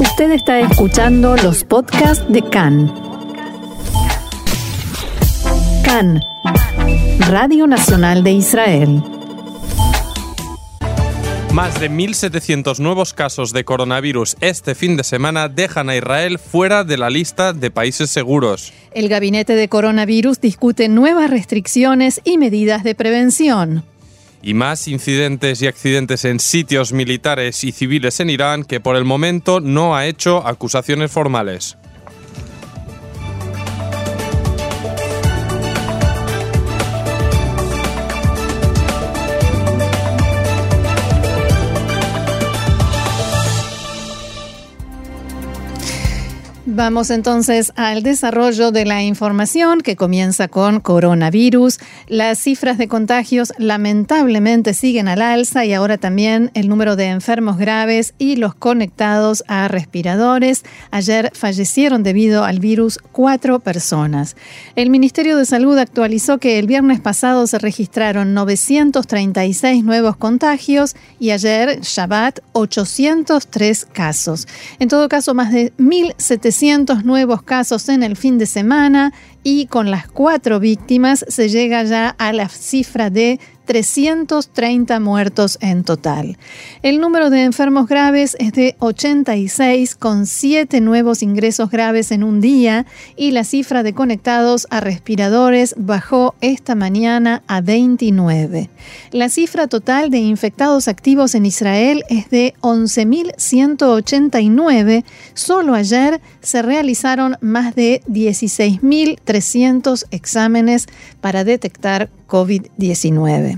Usted está escuchando los podcasts de CAN. CAN, Radio Nacional de Israel. Más de 1.700 nuevos casos de coronavirus este fin de semana dejan a Israel fuera de la lista de países seguros. El gabinete de coronavirus discute nuevas restricciones y medidas de prevención. Y más incidentes y accidentes en sitios militares y civiles en Irán que por el momento no ha hecho acusaciones formales. Vamos entonces al desarrollo de la información que comienza con coronavirus. Las cifras de contagios lamentablemente siguen al alza y ahora también el número de enfermos graves y los conectados a respiradores. Ayer fallecieron debido al virus cuatro personas. El Ministerio de Salud actualizó que el viernes pasado se registraron 936 nuevos contagios y ayer, Shabbat, 803 casos. En todo caso, más de 1.700 nuevos casos en el fin de semana y con las cuatro víctimas se llega ya a la cifra de 330 muertos en total. El número de enfermos graves es de 86, con 7 nuevos ingresos graves en un día, y la cifra de conectados a respiradores bajó esta mañana a 29. La cifra total de infectados activos en Israel es de 11.189. Solo ayer se realizaron más de 16.300 exámenes para detectar COVID-19.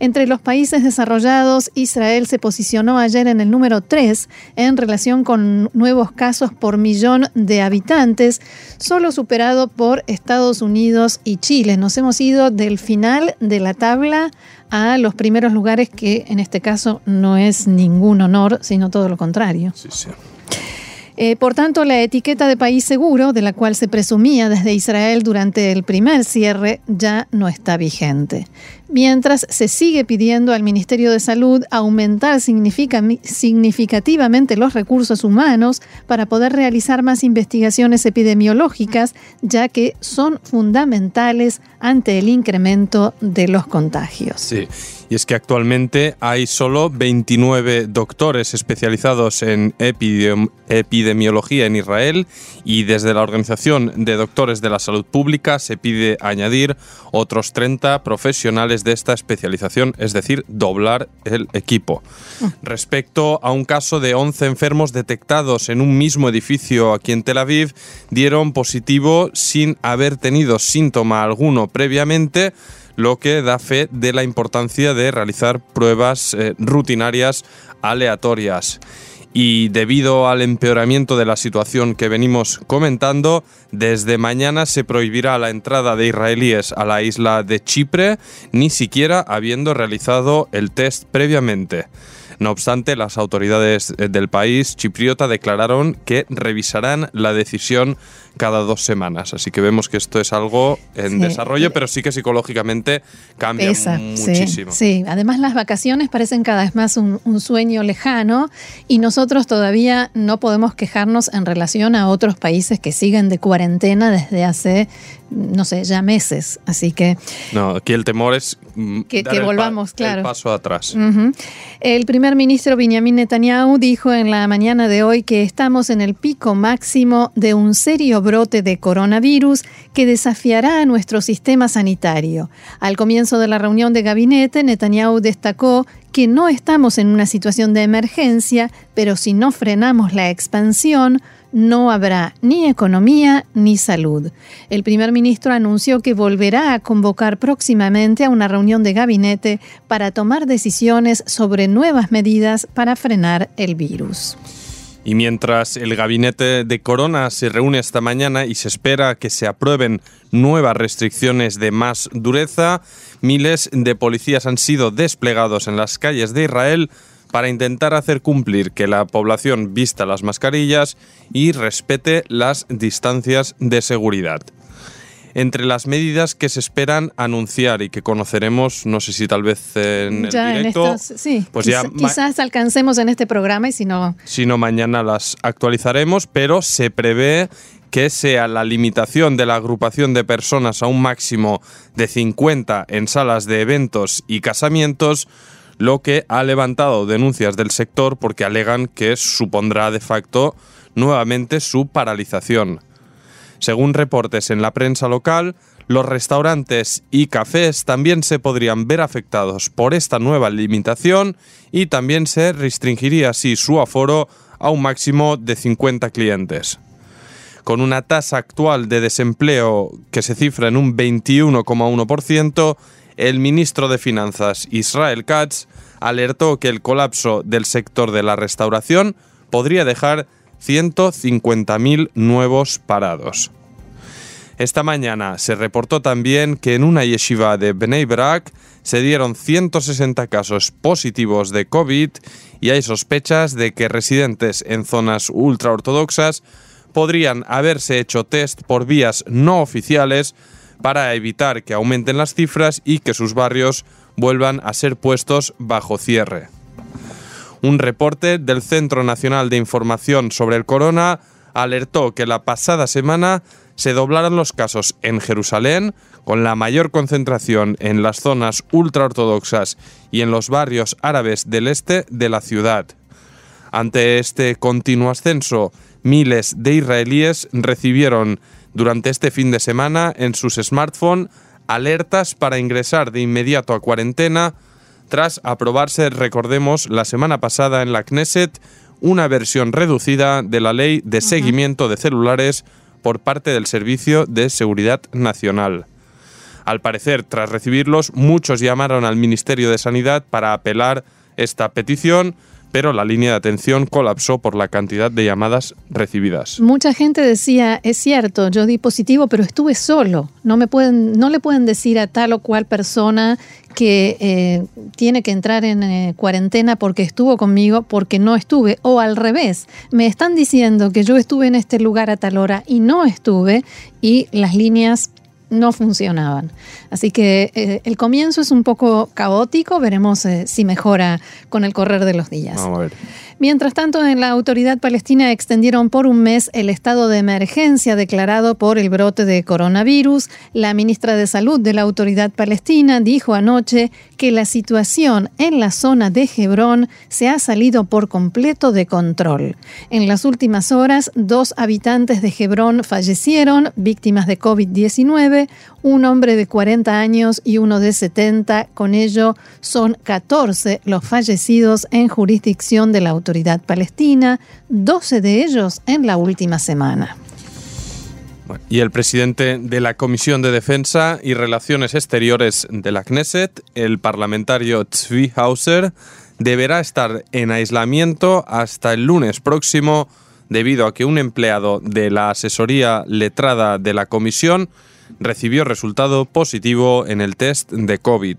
Entre los países desarrollados, Israel se posicionó ayer en el número 3 en relación con nuevos casos por millón de habitantes, solo superado por Estados Unidos y Chile. Nos hemos ido del final de la tabla a los primeros lugares, que en este caso no es ningún honor, sino todo lo contrario. Sí, sí. Eh, por tanto, la etiqueta de país seguro, de la cual se presumía desde Israel durante el primer cierre, ya no está vigente mientras se sigue pidiendo al Ministerio de Salud aumentar significativamente los recursos humanos para poder realizar más investigaciones epidemiológicas, ya que son fundamentales ante el incremento de los contagios. Sí. Y es que actualmente hay solo 29 doctores especializados en epidemiología en Israel y desde la Organización de Doctores de la Salud Pública se pide añadir otros 30 profesionales de esta especialización, es decir, doblar el equipo. Respecto a un caso de 11 enfermos detectados en un mismo edificio aquí en Tel Aviv, dieron positivo sin haber tenido síntoma alguno previamente lo que da fe de la importancia de realizar pruebas eh, rutinarias aleatorias y debido al empeoramiento de la situación que venimos comentando, desde mañana se prohibirá la entrada de israelíes a la isla de Chipre, ni siquiera habiendo realizado el test previamente. No obstante, las autoridades del país chipriota declararon que revisarán la decisión cada dos semanas. Así que vemos que esto es algo en desarrollo, pero sí que psicológicamente cambia muchísimo. Sí, además las vacaciones parecen cada vez más un, sueño lejano y nosotros todavía no podemos quejarnos en relación a otros países que siguen de cuarentena desde hace, no sé, ya meses. Así que... No, aquí el temor es mm, que, volvamos, claro. paso atrás. El primer ministro Benjamin Netanyahu dijo en la mañana de hoy que estamos en el pico máximo de un serio brote de coronavirus que desafiará a nuestro sistema sanitario. Al comienzo de la reunión de gabinete, Netanyahu destacó que no estamos en una situación de emergencia, pero si no frenamos la expansión, no habrá ni economía ni salud. El primer ministro anunció que volverá a convocar próximamente a una reunión de gabinete para tomar decisiones sobre nuevas medidas para frenar el virus. Y mientras el gabinete de Corona se reúne esta mañana y se espera que se aprueben nuevas restricciones de más dureza, miles de policías han sido desplegados en las calles de Israel para intentar hacer cumplir que la población vista las mascarillas y respete las distancias de seguridad. entre las medidas que se esperan anunciar y que conoceremos, no sé si tal vez en el directo. sí, pues ya quizás alcancemos en este programa y si no... Si no, mañana las actualizaremos, pero se prevé que sea la limitación de la agrupación de personas a un máximo de 50 en salas de eventos y casamientos, lo que ha levantado denuncias del sector porque alegan que supondrá de facto nuevamente su paralización. Según reportes en la prensa local, los restaurantes y cafés también se podrían ver afectados por esta nueva limitación y también se restringiría así su aforo a un máximo de 50 clientes. Con una tasa actual de desempleo que se cifra en un 21,1%, el ministro de Finanzas Israel Katz alertó que el colapso del sector de la restauración podría dejar 150.000 nuevos parados. Esta mañana se reportó también que en una yeshiva de Bnei Brak se dieron 160 casos positivos de COVID y hay sospechas de que residentes en zonas ultraortodoxas podrían haberse hecho test por vías no oficiales para evitar que aumenten las cifras y que sus barrios vuelvan a ser puestos bajo cierre. Un reporte del Centro Nacional de Información sobre el Corona alertó que la pasada semana se doblaron los casos en Jerusalén, con la mayor concentración en las zonas ultraortodoxas y en los barrios árabes del este de la ciudad. Ante este continuo ascenso, miles de israelíes recibieron durante este fin de semana en sus smartphones alertas para ingresar de inmediato a cuarentena tras aprobarse, recordemos, la semana pasada en la Knesset una versión reducida de la ley de seguimiento de celulares por parte del Servicio de Seguridad Nacional. Al parecer, tras recibirlos, muchos llamaron al Ministerio de Sanidad para apelar esta petición, pero la línea de atención colapsó por la cantidad de llamadas recibidas. Mucha gente decía, es cierto, yo di positivo, pero estuve solo. No, me pueden, no le pueden decir a tal o cual persona que eh, tiene que entrar en eh, cuarentena porque estuvo conmigo, porque no estuve. O al revés, me están diciendo que yo estuve en este lugar a tal hora y no estuve y las líneas no funcionaban. Así que eh, el comienzo es un poco caótico, veremos eh, si mejora con el correr de los días. Vamos a ver. Mientras tanto, en la autoridad palestina extendieron por un mes el estado de emergencia declarado por el brote de coronavirus. La ministra de Salud de la autoridad palestina dijo anoche que la situación en la zona de Hebrón se ha salido por completo de control. En las últimas horas, dos habitantes de Hebrón fallecieron, víctimas de COVID-19, un hombre de 40 años y uno de 70. Con ello, son 14 los fallecidos en jurisdicción de la autoridad palestina, 12 de ellos en la última semana. Y el presidente de la Comisión de Defensa y Relaciones Exteriores de la Knesset, el parlamentario Tzvi Hauser, deberá estar en aislamiento hasta el lunes próximo debido a que un empleado de la asesoría letrada de la comisión recibió resultado positivo en el test de COVID.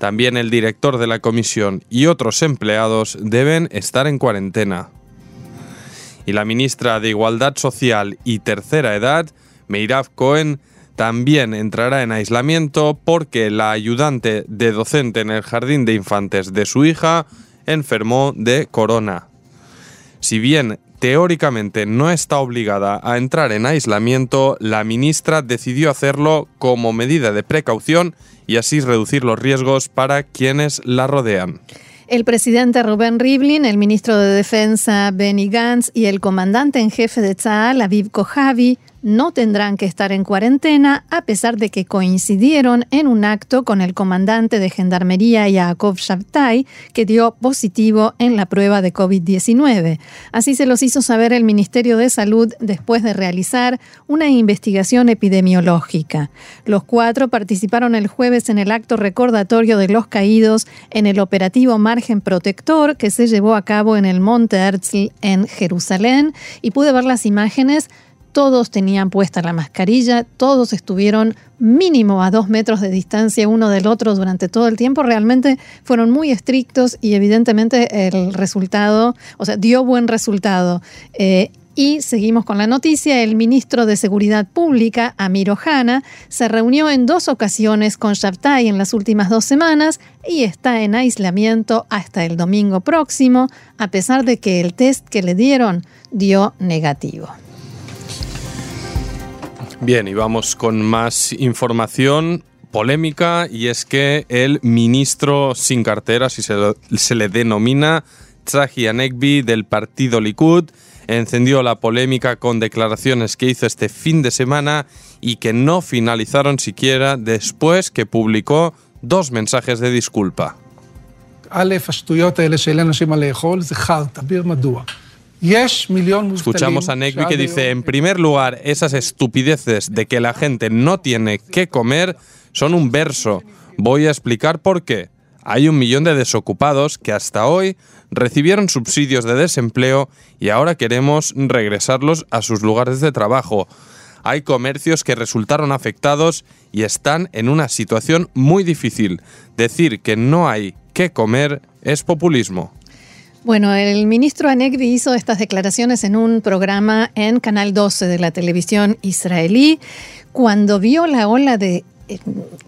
También el director de la comisión y otros empleados deben estar en cuarentena. Y la ministra de Igualdad Social y Tercera Edad, Meirav Cohen, también entrará en aislamiento porque la ayudante de docente en el jardín de infantes de su hija enfermó de corona. Si bien teóricamente no está obligada a entrar en aislamiento, la ministra decidió hacerlo como medida de precaución y así reducir los riesgos para quienes la rodean. El presidente Rubén Rivlin, el ministro de Defensa Benny Gantz y el comandante en jefe de Tzal, Aviv Kojavi, no tendrán que estar en cuarentena a pesar de que coincidieron en un acto con el comandante de Gendarmería Yaakov Shabtai, que dio positivo en la prueba de COVID-19. Así se los hizo saber el Ministerio de Salud después de realizar una investigación epidemiológica. Los cuatro participaron el jueves en el acto recordatorio de los caídos en el operativo Margen Protector que se llevó a cabo en el Monte Herzl en Jerusalén y pude ver las imágenes todos tenían puesta la mascarilla, todos estuvieron mínimo a dos metros de distancia uno del otro durante todo el tiempo. Realmente fueron muy estrictos y evidentemente el resultado, o sea, dio buen resultado. Eh, Y seguimos con la noticia. El ministro de Seguridad Pública, Amir Ohana, se reunió en dos ocasiones con Shabtai en las últimas dos semanas y está en aislamiento hasta el domingo próximo, a pesar de que el test que le dieron dio negativo. Bien, y vamos con más información polémica y es que el ministro sin cartera, si se, se le denomina, Tzahi Anekbi del partido Likud, encendió la polémica con declaraciones que hizo este fin de semana y que no finalizaron siquiera después que publicó dos mensajes de disculpa. Escuchamos a Negvi que dice, en primer lugar, esas estupideces de que la gente no tiene que comer son un verso. Voy a explicar por qué. Hay un millón de desocupados que hasta hoy recibieron subsidios de desempleo y ahora queremos regresarlos a sus lugares de trabajo. Hay comercios que resultaron afectados y están en una situación muy difícil. Decir que no hay que comer es populismo. Bueno, el ministro Anegvi hizo estas declaraciones en un programa en Canal 12 de la televisión israelí cuando vio la ola de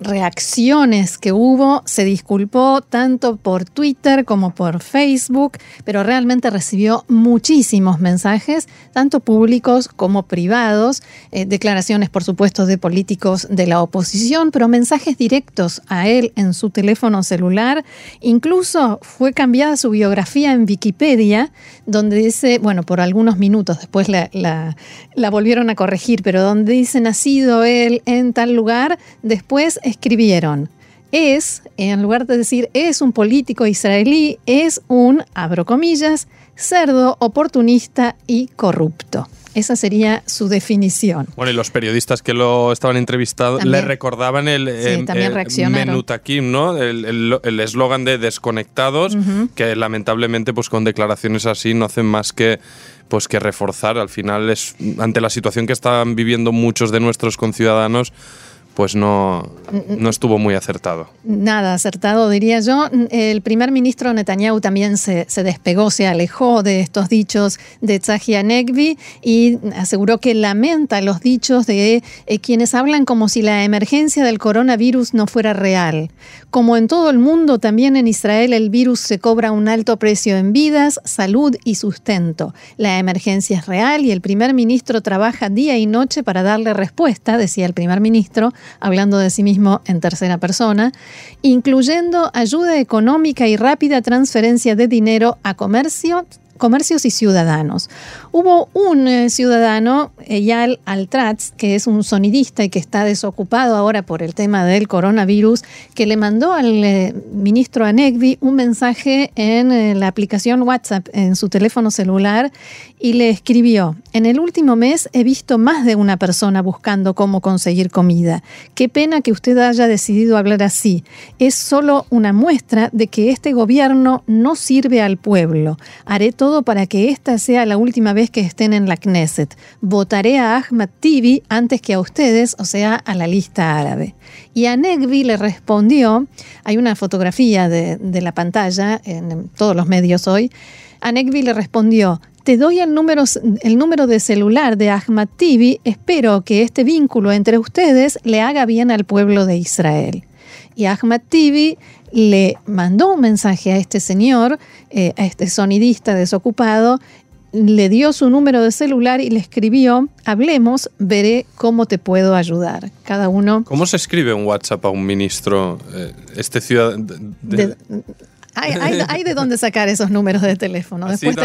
reacciones que hubo, se disculpó tanto por Twitter como por Facebook, pero realmente recibió muchísimos mensajes, tanto públicos como privados, eh, declaraciones por supuesto de políticos de la oposición, pero mensajes directos a él en su teléfono celular. Incluso fue cambiada su biografía en Wikipedia, donde dice, bueno, por algunos minutos, después la volvieron a corregir, pero donde dice nacido él en tal lugar, Después escribieron, es, en lugar de decir es un político israelí, es un, abro comillas, cerdo, oportunista y corrupto. Esa sería su definición. Bueno, y los periodistas que lo estaban entrevistando le recordaban el, sí, ¿no? El eslogan de desconectados, que lamentablemente, pues con declaraciones así no hacen más que pues que reforzar. Al final es ante la situación que están viviendo muchos de nuestros conciudadanos pues no, no estuvo muy acertado. Nada acertado, diría yo. El primer ministro Netanyahu también se, despegó, se alejó de estos dichos de Tzahia Negvi y aseguró que lamenta los dichos de eh, quienes hablan como si la emergencia del coronavirus no fuera real. Como en todo el mundo, también en Israel el virus se cobra un alto precio en vidas, salud y sustento. La emergencia es real y el primer ministro trabaja día y noche para darle respuesta, decía el primer ministro, hablando de sí mismo en tercera persona, incluyendo ayuda económica y rápida transferencia de dinero a comercio, comercios y ciudadanos. Hubo un eh, ciudadano, Eyal Altratz, que es un sonidista y que está desocupado ahora por el tema del coronavirus, que le mandó al eh, ministro Anegvi un mensaje en eh, la aplicación WhatsApp en su teléfono celular y le escribió, en el último mes he visto más de una persona buscando cómo conseguir comida. Qué pena que usted haya decidido hablar así. Es solo una muestra de que este gobierno no sirve al pueblo. Haré todo para que esta sea la última vez que estén en la Knesset. Votaré a Ahmad Tibi antes que a ustedes, o sea, a la lista árabe. Y a Negvi le respondió, hay una fotografía de, la pantalla en todos los medios hoy, a Negvi le respondió, te doy el número, el número de celular de Ahmad Tibi, espero que este vínculo entre ustedes le haga bien al pueblo de Israel. Y Ahmad Tibi le mandó un mensaje a este señor, eh, a este sonidista desocupado, le dio su número de celular y le escribió, hablemos, veré cómo te puedo ayudar. Cada uno... ¿Cómo se escribe un WhatsApp a un ministro? Eh, este ciudadano... Hay, de dónde sacar esos números de teléfono. Después,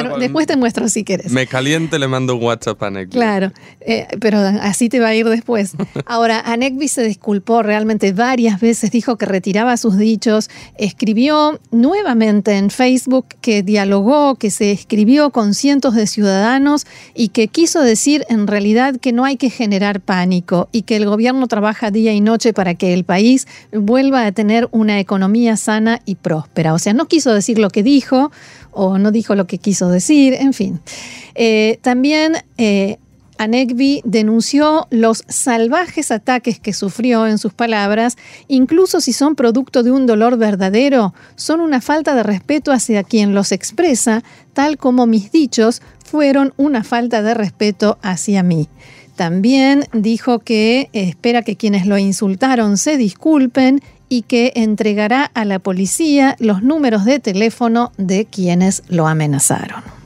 te, muestro si quieres. Me caliente, le mando un WhatsApp a Negvi. Claro, eh, pero así te va a ir después. Ahora, Anekvi se disculpó realmente varias veces, dijo que retiraba sus dichos, escribió nuevamente en Facebook que dialogó, que se escribió con cientos de ciudadanos y que quiso decir en realidad que no hay que generar pánico y que el gobierno trabaja día y noche para que el país vuelva a tener una economía sana y próspera. O sea, no quiso decir lo que dijo o no dijo lo que quiso decir, en fin. Eh, también eh, Anegbi denunció los salvajes ataques que sufrió en sus palabras, incluso si son producto de un dolor verdadero, son una falta de respeto hacia quien los expresa, tal como mis dichos fueron una falta de respeto hacia mí. También dijo que espera que quienes lo insultaron se disculpen y que entregará a la policía los números de teléfono de quienes lo amenazaron.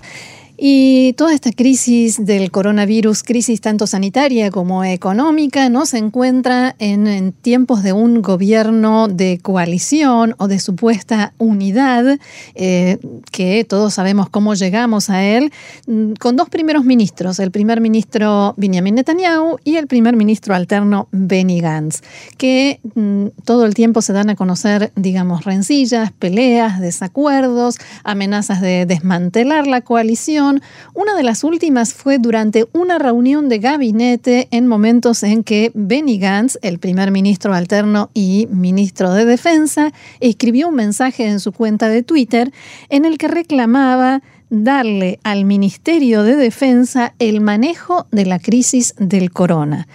Y toda esta crisis del coronavirus, crisis tanto sanitaria como económica, no se encuentra en, tiempos de un gobierno de coalición o de supuesta unidad, eh, que todos sabemos cómo llegamos a él, mm, con dos primeros ministros, el primer ministro Benjamin Netanyahu y el primer ministro alterno Benny Gantz, que mm, todo el tiempo se dan a conocer, digamos, rencillas, peleas, desacuerdos, amenazas de desmantelar la coalición una de las últimas fue durante una reunión de gabinete en momentos en que Benny Gantz, el primer ministro alterno y ministro de Defensa, escribió un mensaje en su cuenta de Twitter en el que reclamaba darle al Ministerio de Defensa el manejo de la crisis del corona.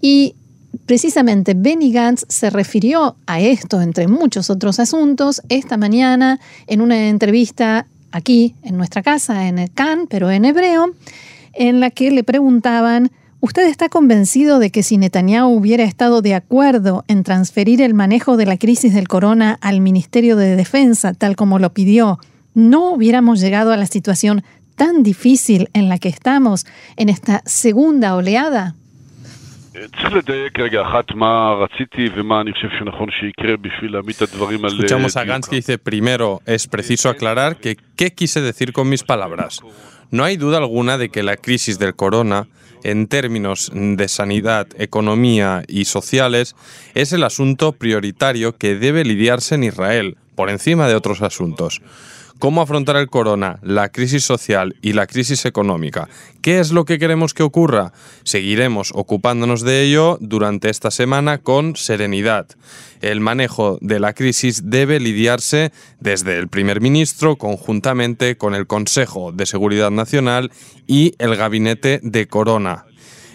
Y precisamente Benny Gantz se refirió a esto, entre muchos otros asuntos, esta mañana en una entrevista aquí en nuestra casa, en el Can, pero en hebreo, en la que le preguntaban, ¿usted está convencido de que si Netanyahu hubiera estado de acuerdo en transferir el manejo de la crisis del corona al Ministerio de Defensa, tal como lo pidió, no hubiéramos llegado a la situación tan difícil en la que estamos en esta segunda oleada? Escuchamos a Gantz que dice, primero, es preciso aclarar que qué quise decir con mis palabras. No hay duda alguna de que la crisis del corona, en términos de sanidad, economía y sociales, es el asunto prioritario que debe lidiarse en Israel, por encima de otros asuntos. ¿Cómo afrontar el corona, la crisis social y la crisis económica? ¿Qué es lo que queremos que ocurra? Seguiremos ocupándonos de ello durante esta semana con serenidad. El manejo de la crisis debe lidiarse desde el primer ministro conjuntamente con el Consejo de Seguridad Nacional y el Gabinete de Corona.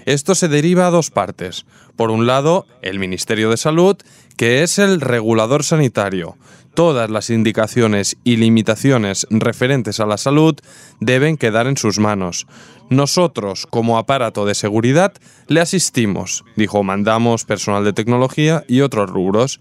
Esto se deriva a dos partes. Por un lado, el Ministerio de Salud, que es el regulador sanitario todas las indicaciones y limitaciones referentes a la salud deben quedar en sus manos. Nosotros, como aparato de seguridad, le asistimos, dijo, mandamos personal de tecnología y otros rubros.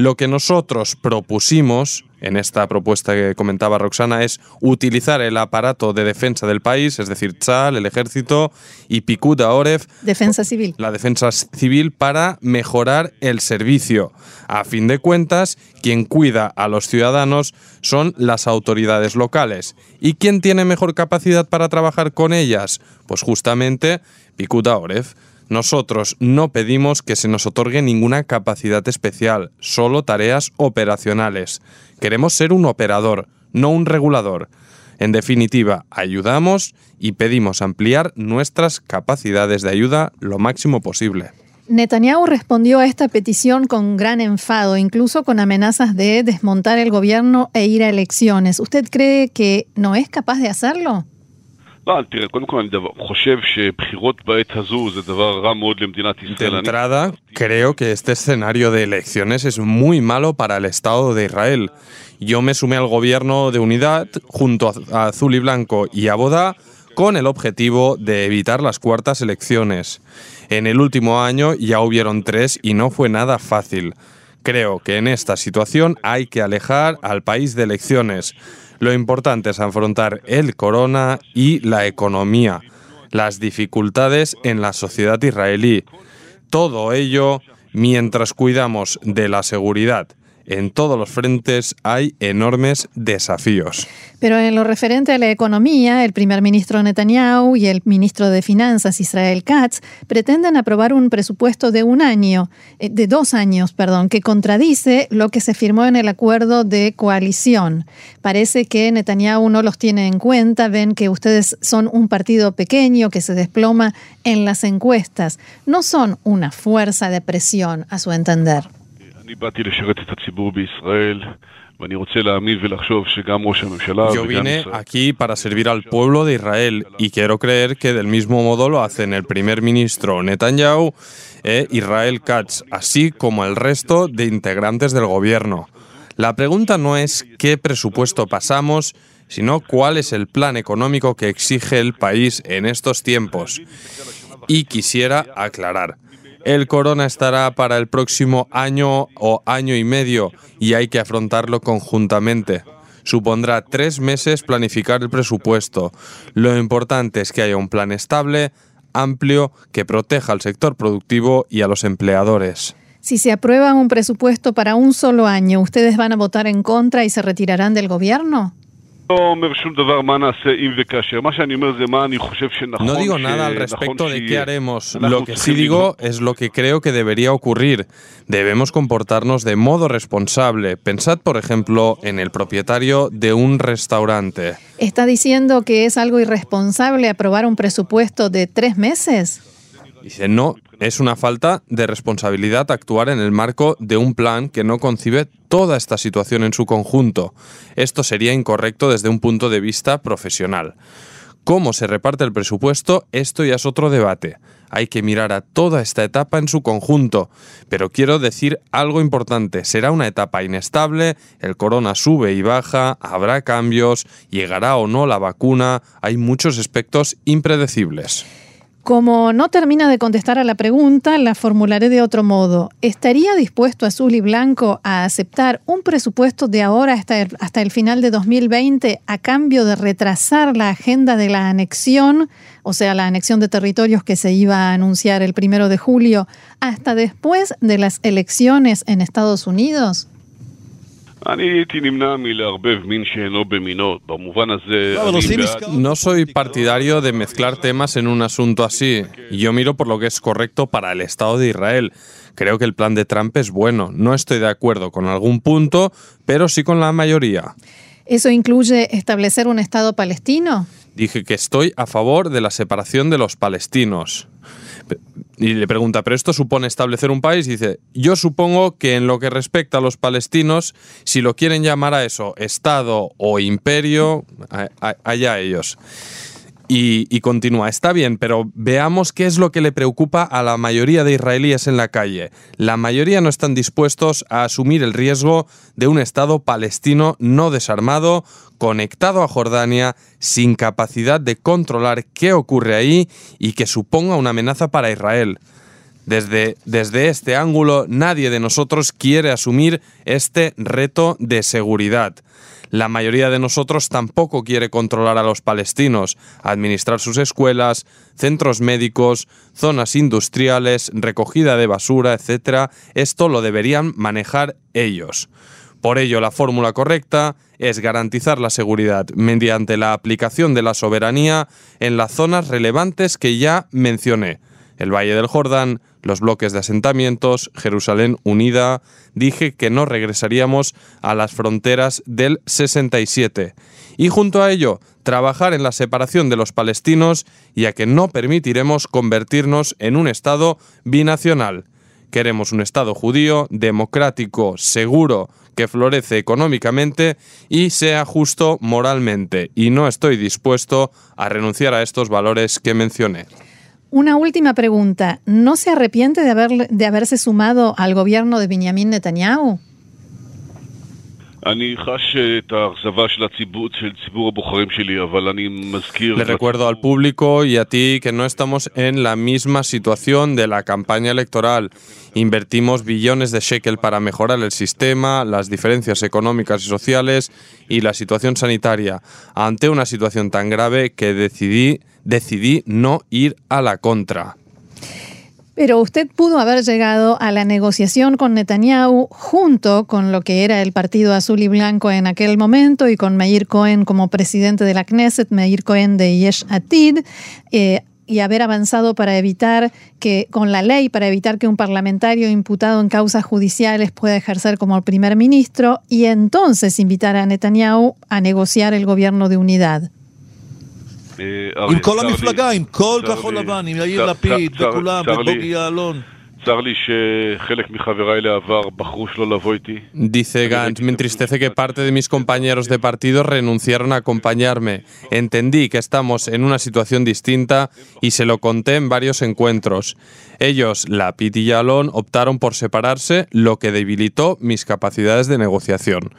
Lo que nosotros propusimos en esta propuesta que comentaba Roxana es utilizar el aparato de defensa del país, es decir, Tzal, el ejército y Picuda Oref, defensa civil. La defensa civil para mejorar el servicio. A fin de cuentas, quien cuida a los ciudadanos son las autoridades locales. ¿Y quién tiene mejor capacidad para trabajar con ellas? Pues justamente Picuda Oref. Nosotros no pedimos que se nos otorgue ninguna capacidad especial, solo tareas operacionales. Queremos ser un operador, no un regulador. En definitiva, ayudamos y pedimos ampliar nuestras capacidades de ayuda lo máximo posible. Netanyahu respondió a esta petición con gran enfado, incluso con amenazas de desmontar el gobierno e ir a elecciones. ¿Usted cree que no es capaz de hacerlo? De entrada, creo que este escenario de elecciones es muy malo para el Estado de Israel. Yo me sumé al gobierno de unidad junto a Azul y Blanco y a Bodá con el objetivo de evitar las cuartas elecciones. En el último año ya hubieron tres y no fue nada fácil. Creo que en esta situación hay que alejar al país de elecciones. Lo importante es afrontar el corona y la economía, las dificultades en la sociedad israelí. Todo ello mientras cuidamos de la seguridad en todos los frentes hay enormes desafíos. Pero en lo referente a la economía, el primer ministro Netanyahu y el ministro de Finanzas Israel Katz pretenden aprobar un presupuesto de un año, eh, de dos años, perdón, que contradice lo que se firmó en el acuerdo de coalición. Parece que Netanyahu no los tiene en cuenta, ven que ustedes son un partido pequeño que se desploma en las encuestas. No son una fuerza de presión, a su entender. Yo vine aquí para servir al pueblo de Israel y quiero creer que del mismo modo lo hacen el primer ministro Netanyahu e Israel Katz, así como el resto de integrantes del gobierno. La pregunta no es qué presupuesto pasamos, sino cuál es el plan económico que exige el país en estos tiempos. Y quisiera aclarar. El corona estará para el próximo año o año y medio y hay que afrontarlo conjuntamente. Supondrá tres meses planificar el presupuesto. Lo importante es que haya un plan estable, amplio, que proteja al sector productivo y a los empleadores. Si se aprueba un presupuesto para un solo año, ¿ustedes van a votar en contra y se retirarán del gobierno? No digo nada al respecto de qué haremos. Lo que sí digo es lo que creo que debería ocurrir. Debemos comportarnos de modo responsable. Pensad, por ejemplo, en el propietario de un restaurante. ¿Está diciendo que es algo irresponsable aprobar un presupuesto de tres meses? Dice, no, es una falta de responsabilidad actuar en el marco de un plan que no concibe toda esta situación en su conjunto. Esto sería incorrecto desde un punto de vista profesional. ¿Cómo se reparte el presupuesto? Esto ya es otro debate. Hay que mirar a toda esta etapa en su conjunto. Pero quiero decir algo importante. Será una etapa inestable, el corona sube y baja, habrá cambios, llegará o no la vacuna, hay muchos aspectos impredecibles. Como no termina de contestar a la pregunta, la formularé de otro modo. ¿Estaría dispuesto Azul y Blanco a aceptar un presupuesto de ahora hasta el, hasta el final de 2020 a cambio de retrasar la agenda de la anexión, o sea, la anexión de territorios que se iba a anunciar el primero de julio, hasta después de las elecciones en Estados Unidos? No soy partidario de mezclar temas en un asunto así. Yo miro por lo que es correcto para el Estado de Israel. Creo que el plan de Trump es bueno. No estoy de acuerdo con algún punto, pero sí con la mayoría. ¿Eso incluye establecer un Estado palestino? Dije que estoy a favor de la separación de los palestinos. Y le pregunta, ¿pero esto supone establecer un país? Y dice, yo supongo que en lo que respecta a los palestinos, si lo quieren llamar a eso, Estado o imperio, allá ellos. Y, continúa, está bien, pero veamos qué es lo que le preocupa a la mayoría de israelíes en la calle. La mayoría no están dispuestos a asumir el riesgo de un Estado palestino no desarmado, conectado a Jordania, sin capacidad de controlar qué ocurre ahí y que suponga una amenaza para Israel. Desde, desde, este ángulo, nadie de nosotros quiere asumir este reto de seguridad. La mayoría de nosotros tampoco quiere controlar a los palestinos, administrar sus escuelas, centros médicos, zonas industriales, recogida de basura, etc. Esto lo deberían manejar ellos. Por ello, la fórmula correcta es garantizar la seguridad mediante la aplicación de la soberanía en las zonas relevantes que ya mencioné. El Valle del Jordán, los bloques de asentamientos, Jerusalén unida, dije que no regresaríamos a las fronteras del 67. Y junto a ello, trabajar en la separación de los palestinos y a que no permitiremos convertirnos en un Estado binacional. Queremos un Estado judío, democrático, seguro, que florece económicamente y sea justo moralmente. Y no estoy dispuesto a renunciar a estos valores que mencioné. Una última pregunta. ¿No se arrepiente de, haber, de haberse sumado al gobierno de Benjamin Netanyahu? Le recuerdo al público y a ti que no estamos en la misma situación de la campaña electoral. Invertimos billones de shekel para mejorar el sistema, las diferencias económicas y sociales y la situación sanitaria. Ante una situación tan grave que decidí decidí no ir a la contra. Pero usted pudo haber llegado a la negociación con Netanyahu junto con lo que era el Partido Azul y Blanco en aquel momento y con Meir Cohen como presidente de la Knesset, Meir Cohen de Yesh Atid, eh, y haber avanzado para evitar que, con la ley, para evitar que un parlamentario imputado en causas judiciales pueda ejercer como primer ministro y entonces invitar a Netanyahu a negociar el gobierno de unidad. Dice Gantz, me entristece que parte de mis compañeros de partido renunciaron a acompañarme. Entendí que estamos en una situación distinta y se lo conté en varios encuentros. Ellos, la Pit y Yalon, optaron por separarse, lo que debilitó mis capacidades de negociación.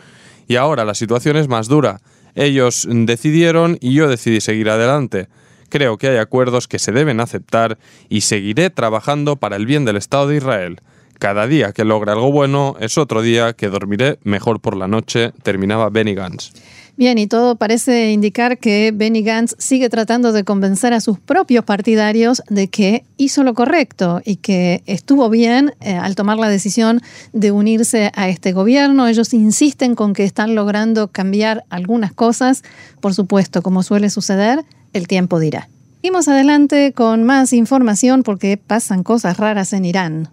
Y ahora la situación es más dura. Ellos decidieron y yo decidí seguir adelante. Creo que hay acuerdos que se deben aceptar y seguiré trabajando para el bien del Estado de Israel. Cada día que logre algo bueno es otro día que dormiré mejor por la noche, terminaba Benny Gantz. Bien, y todo parece indicar que Benny Gantz sigue tratando de convencer a sus propios partidarios de que hizo lo correcto y que estuvo bien eh, al tomar la decisión de unirse a este gobierno. Ellos insisten con que están logrando cambiar algunas cosas. Por supuesto, como suele suceder, el tiempo dirá. Seguimos adelante con más información porque pasan cosas raras en Irán.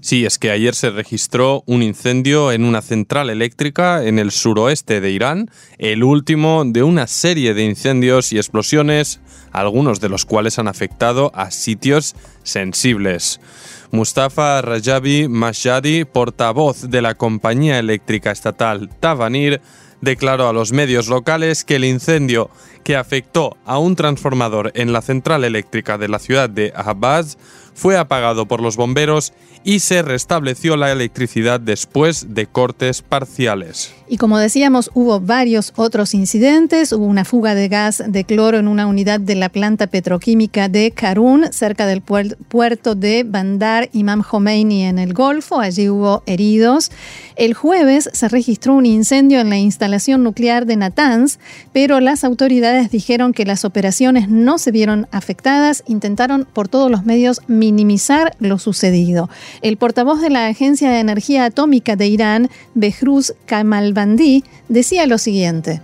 Sí, es que ayer se registró un incendio en una central eléctrica en el suroeste de Irán, el último de una serie de incendios y explosiones, algunos de los cuales han afectado a sitios sensibles. Mustafa Rajabi Mashadi, portavoz de la compañía eléctrica estatal Tavanir, declaró a los medios locales que el incendio que afectó a un transformador en la central eléctrica de la ciudad de Abbas fue apagado por los bomberos y se restableció la electricidad después de cortes parciales. Y como decíamos, hubo varios otros incidentes. Hubo una fuga de gas de cloro en una unidad de la planta petroquímica de Karun, cerca del puerto de Bandar Imam Khomeini en el Golfo. Allí hubo heridos. El jueves se registró un incendio en la instalación nuclear de Natanz, pero las autoridades dijeron que las operaciones no se vieron afectadas. Intentaron por todos los medios minimizar lo sucedido. El portavoz de la Agencia de Energía Atómica de Irán, Behruz Kamalbandi, decía lo siguiente.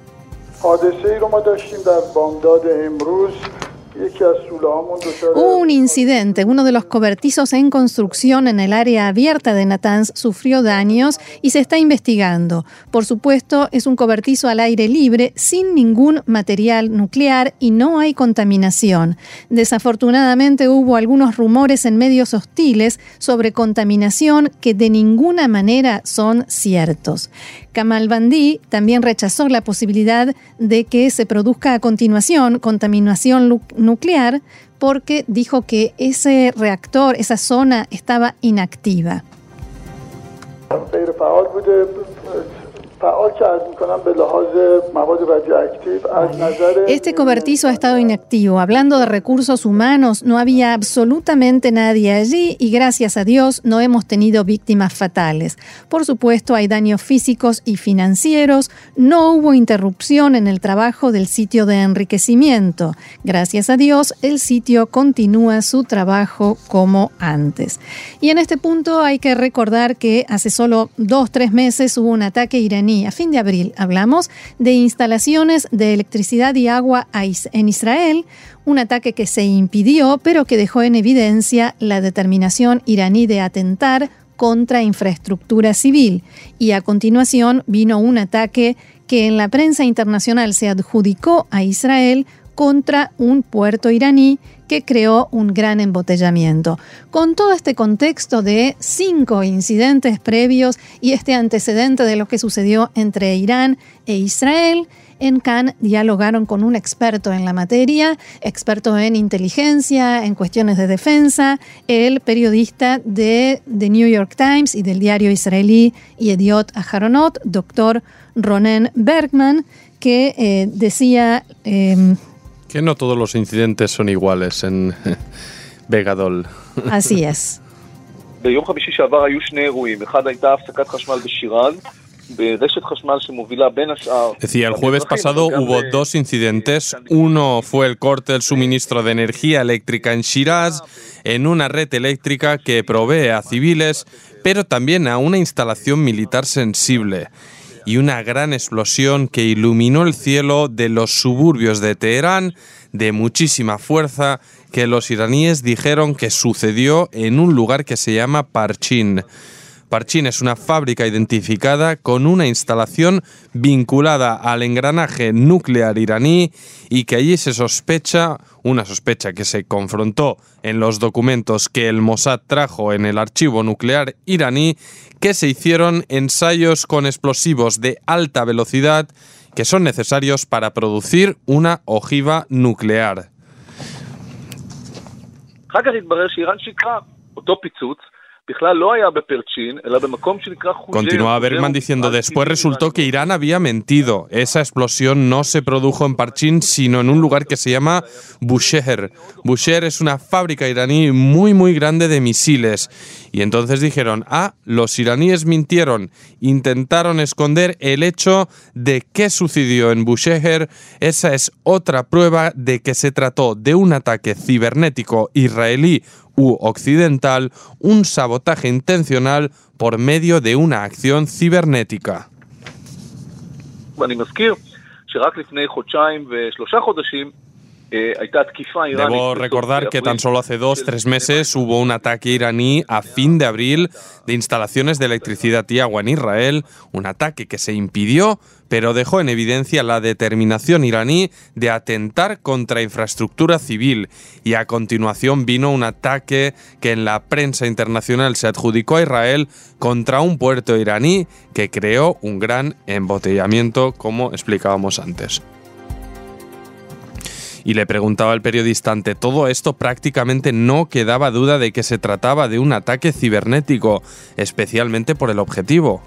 Hubo un incidente. Uno de los cobertizos en construcción en el área abierta de Natanz sufrió daños y se está investigando. Por supuesto, es un cobertizo al aire libre, sin ningún material nuclear y no hay contaminación. Desafortunadamente hubo algunos rumores en medios hostiles sobre contaminación que de ninguna manera son ciertos. Kamal Bandi también rechazó la posibilidad de que se produzca a continuación contaminación nuclear porque dijo que ese reactor, esa zona estaba inactiva. Este cobertizo ha estado inactivo. Hablando de recursos humanos, no había absolutamente nadie allí y gracias a Dios no hemos tenido víctimas fatales. Por supuesto, hay daños físicos y financieros. No hubo interrupción en el trabajo del sitio de enriquecimiento. Gracias a Dios, el sitio continúa su trabajo como antes. Y en este punto hay que recordar que hace solo dos, tres meses hubo un ataque iraní a fin de abril hablamos de instalaciones de electricidad y agua en Israel, un ataque que se impidió, pero que dejó en evidencia la determinación iraní de atentar contra infraestructura civil. Y a continuación vino un ataque que en la prensa internacional se adjudicó a Israel contra un puerto iraní que creó un gran embotellamiento. Con todo este contexto de cinco incidentes previos y este antecedente de lo que sucedió entre Irán e Israel, en Cannes dialogaron con un experto en la materia, experto en inteligencia, en cuestiones de defensa, el periodista de The New York Times y del diario israelí Yediot Aharonot, doctor Ronen Bergman, que eh, decía... Em, que no todos los incidentes son iguales en Vegadol. Así es. Decía, el jueves pasado hubo dos incidentes. Uno fue el corte del suministro de energía eléctrica en Shiraz, en una red eléctrica que provee a civiles, pero también a una instalación militar sensible y una gran explosión que iluminó el cielo de los suburbios de Teherán de muchísima fuerza que los iraníes dijeron que sucedió en un lugar que se llama Parchin. Parchin es una fábrica identificada con una instalación vinculada al engranaje nuclear iraní y que allí se sospecha, una sospecha que se confrontó en los documentos que el Mossad trajo en el archivo nuclear iraní, que se hicieron ensayos con explosivos de alta velocidad que son necesarios para producir una ojiva nuclear. Continuaba Bergman diciendo, después resultó que Irán había mentido. Esa explosión no se produjo en Parchin, sino en un lugar que se llama Bushehr. Bushehr es una fábrica iraní muy, muy grande de misiles. Y entonces dijeron, ah, los iraníes mintieron, intentaron esconder el hecho de qué sucedió en Bushehr. Esa es otra prueba de que se trató de un ataque cibernético israelí u occidental un sabotaje intencional por medio de una acción cibernética. Debo recordar que tan solo hace dos, tres meses hubo un ataque iraní a fin de abril de instalaciones de electricidad y agua en Israel, un ataque que se impidió, pero dejó en evidencia la determinación iraní de atentar contra infraestructura civil. Y a continuación vino un ataque que en la prensa internacional se adjudicó a Israel contra un puerto iraní que creó un gran embotellamiento, como explicábamos antes. Y le preguntaba al periodista ante todo esto prácticamente no quedaba duda de que se trataba de un ataque cibernético, especialmente por el objetivo.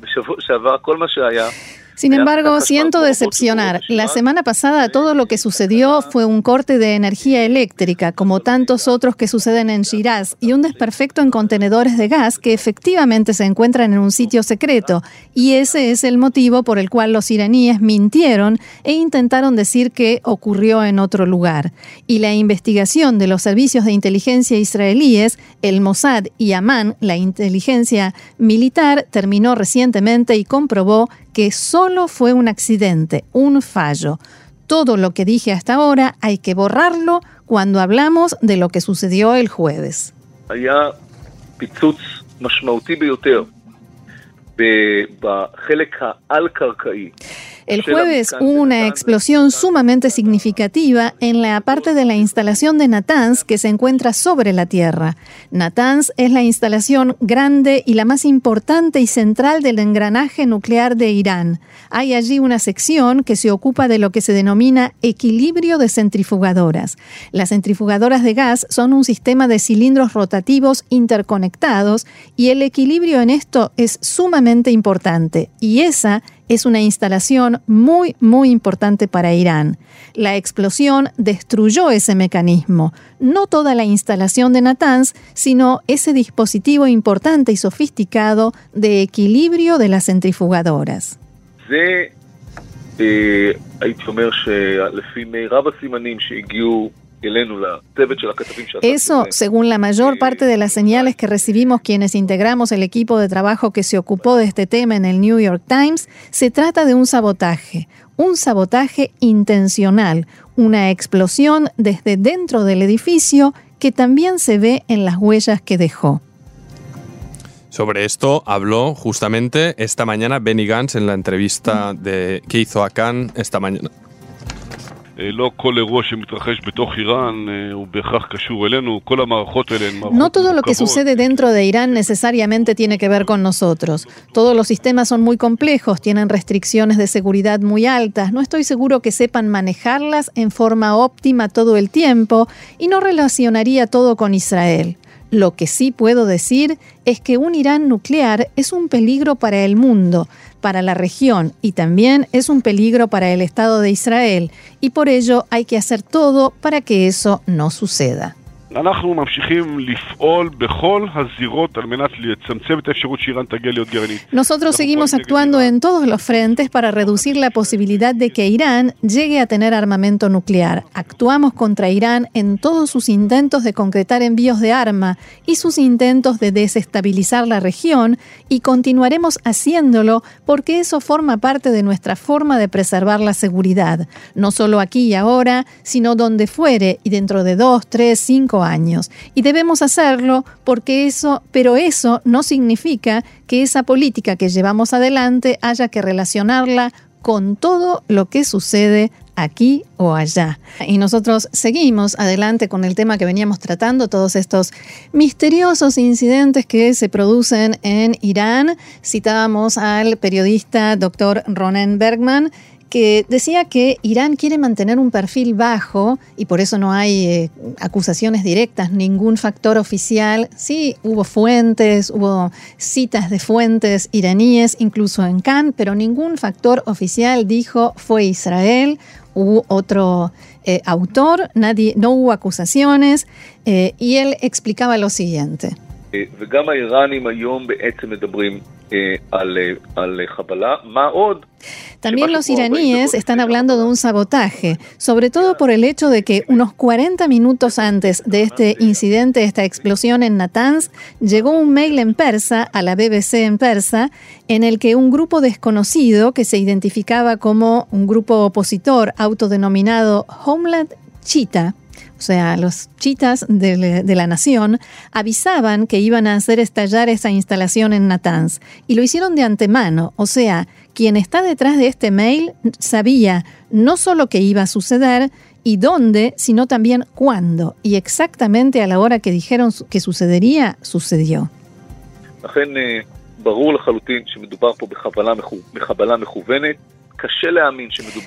בשבוע שעבר כל מה שהיה, Sin embargo, siento decepcionar. La semana pasada todo lo que sucedió fue un corte de energía eléctrica, como tantos otros que suceden en Shiraz, y un desperfecto en contenedores de gas que efectivamente se encuentran en un sitio secreto. Y ese es el motivo por el cual los iraníes mintieron e intentaron decir que ocurrió en otro lugar. Y la investigación de los servicios de inteligencia israelíes, el Mossad y Amán, la inteligencia militar, terminó recientemente y comprobó que solo fue un accidente, un fallo. Todo lo que dije hasta ahora hay que borrarlo cuando hablamos de lo que sucedió el jueves. El jueves hubo una explosión sumamente significativa en la parte de la instalación de Natanz que se encuentra sobre la Tierra. Natanz es la instalación grande y la más importante y central del engranaje nuclear de Irán. Hay allí una sección que se ocupa de lo que se denomina equilibrio de centrifugadoras. Las centrifugadoras de gas son un sistema de cilindros rotativos interconectados y el equilibrio en esto es sumamente importante. Y esa es una instalación muy, muy importante para Irán. La explosión destruyó ese mecanismo, no toda la instalación de Natanz, sino ese dispositivo importante y sofisticado de equilibrio de las centrifugadoras. Eso, según la mayor parte de las señales que recibimos quienes integramos el equipo de trabajo que se ocupó de este tema en el New York Times, se trata de un sabotaje, un sabotaje intencional, una explosión desde dentro del edificio que también se ve en las huellas que dejó. Sobre esto habló justamente esta mañana Benny Gantz en la entrevista de, que hizo a Khan esta mañana. No todo lo que sucede dentro de Irán necesariamente tiene que ver con nosotros. Todos los sistemas son muy complejos, tienen restricciones de seguridad muy altas. No estoy seguro que sepan manejarlas en forma óptima todo el tiempo y no relacionaría todo con Israel. Lo que sí puedo decir es que un Irán nuclear es un peligro para el mundo, para la región y también es un peligro para el Estado de Israel y por ello hay que hacer todo para que eso no suceda. Nosotros seguimos actuando en todos los frentes para reducir la posibilidad de que Irán llegue a tener armamento nuclear. Actuamos contra Irán en todos sus intentos de concretar envíos de arma y sus intentos de desestabilizar la región y continuaremos haciéndolo porque eso forma parte de nuestra forma de preservar la seguridad, no solo aquí y ahora, sino donde fuere y dentro de dos, tres, cinco Y debemos hacerlo porque eso, pero eso no significa que esa política que llevamos adelante haya que relacionarla con todo lo que sucede aquí o allá. Y nosotros seguimos adelante con el tema que veníamos tratando, todos estos misteriosos incidentes que se producen en Irán. Citábamos al periodista doctor Ronen Bergman, que decía que Irán quiere mantener un perfil bajo y por eso no hay eh, acusaciones directas, ningún factor oficial. Sí, hubo fuentes, hubo citas de fuentes iraníes, incluso en Cannes, pero ningún factor oficial dijo fue Israel hubo otro eh, autor, nadie, no hubo acusaciones, eh, y él explicaba lo siguiente. Eh, también los iraníes están hablando de un sabotaje, sobre todo por el hecho de que unos 40 minutos antes de este incidente, esta explosión en Natanz, llegó un mail en persa a la BBC en persa en el que un grupo desconocido que se identificaba como un grupo opositor autodenominado Homeland Chita, o sea, los chitas de, la nación, avisaban que iban a hacer estallar esa instalación en Natanz. Y lo hicieron de antemano. O sea, quien está detrás de este mail sabía no solo que iba a suceder y dónde, sino también cuándo. Y exactamente a la hora que dijeron que sucedería, sucedió.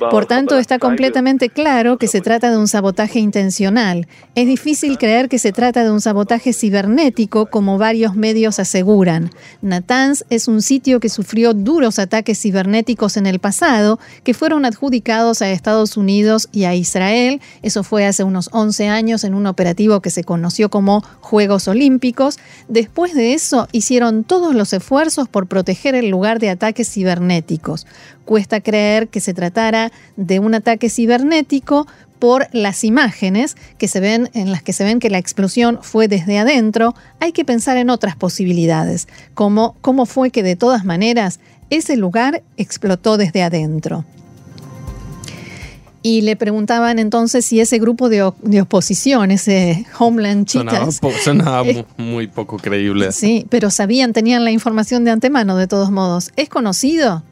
Por tanto, está completamente claro que se trata de un sabotaje intencional. Es difícil creer que se trata de un sabotaje cibernético, como varios medios aseguran. Natanz es un sitio que sufrió duros ataques cibernéticos en el pasado, que fueron adjudicados a Estados Unidos y a Israel. Eso fue hace unos 11 años en un operativo que se conoció como Juegos Olímpicos. Después de eso, hicieron todos los esfuerzos por proteger el lugar de ataques cibernéticos. Cuesta creer que se tratara de un ataque cibernético por las imágenes que se ven en las que se ven que la explosión fue desde adentro, hay que pensar en otras posibilidades, como cómo fue que de todas maneras ese lugar explotó desde adentro. Y le preguntaban entonces si ese grupo de, oposición, ese Homeland Cheetahs... Sonaba, muy poco creíble. Sí, pero sabían, tenían la información de antemano de todos modos. ¿Es conocido?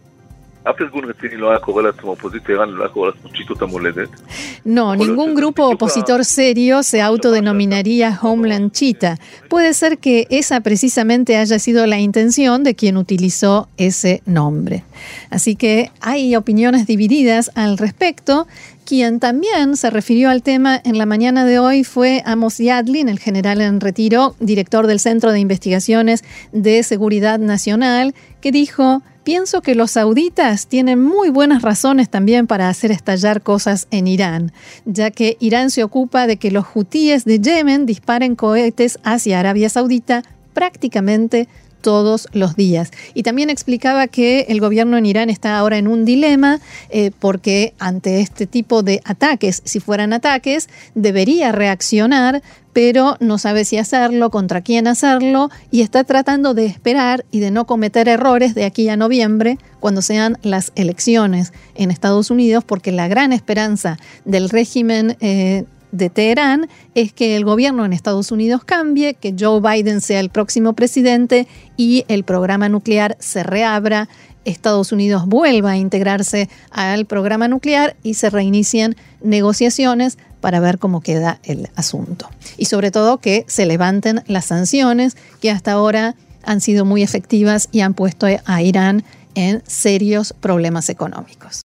No, ningún grupo opositor serio se autodenominaría Homeland Cheetah. Puede ser que esa precisamente haya sido la intención de quien utilizó ese nombre. Así que hay opiniones divididas al respecto. Quien también se refirió al tema en la mañana de hoy fue Amos Yadlin, el general en retiro, director del Centro de Investigaciones de Seguridad Nacional, que dijo Pienso que los sauditas tienen muy buenas razones también para hacer estallar cosas en Irán, ya que Irán se ocupa de que los hutíes de Yemen disparen cohetes hacia Arabia Saudita prácticamente todos los días. Y también explicaba que el gobierno en Irán está ahora en un dilema eh, porque ante este tipo de ataques, si fueran ataques, debería reaccionar, pero no sabe si hacerlo, contra quién hacerlo, y está tratando de esperar y de no cometer errores de aquí a noviembre, cuando sean las elecciones en Estados Unidos, porque la gran esperanza del régimen eh, de Teherán es que el gobierno en Estados Unidos cambie, que Joe Biden sea el próximo presidente y el programa nuclear se reabra, Estados Unidos vuelva a integrarse al programa nuclear y se reinicien negociaciones para ver cómo queda el asunto. Y sobre todo que se levanten las sanciones que hasta ahora han sido muy efectivas y han puesto a Irán en serios problemas económicos.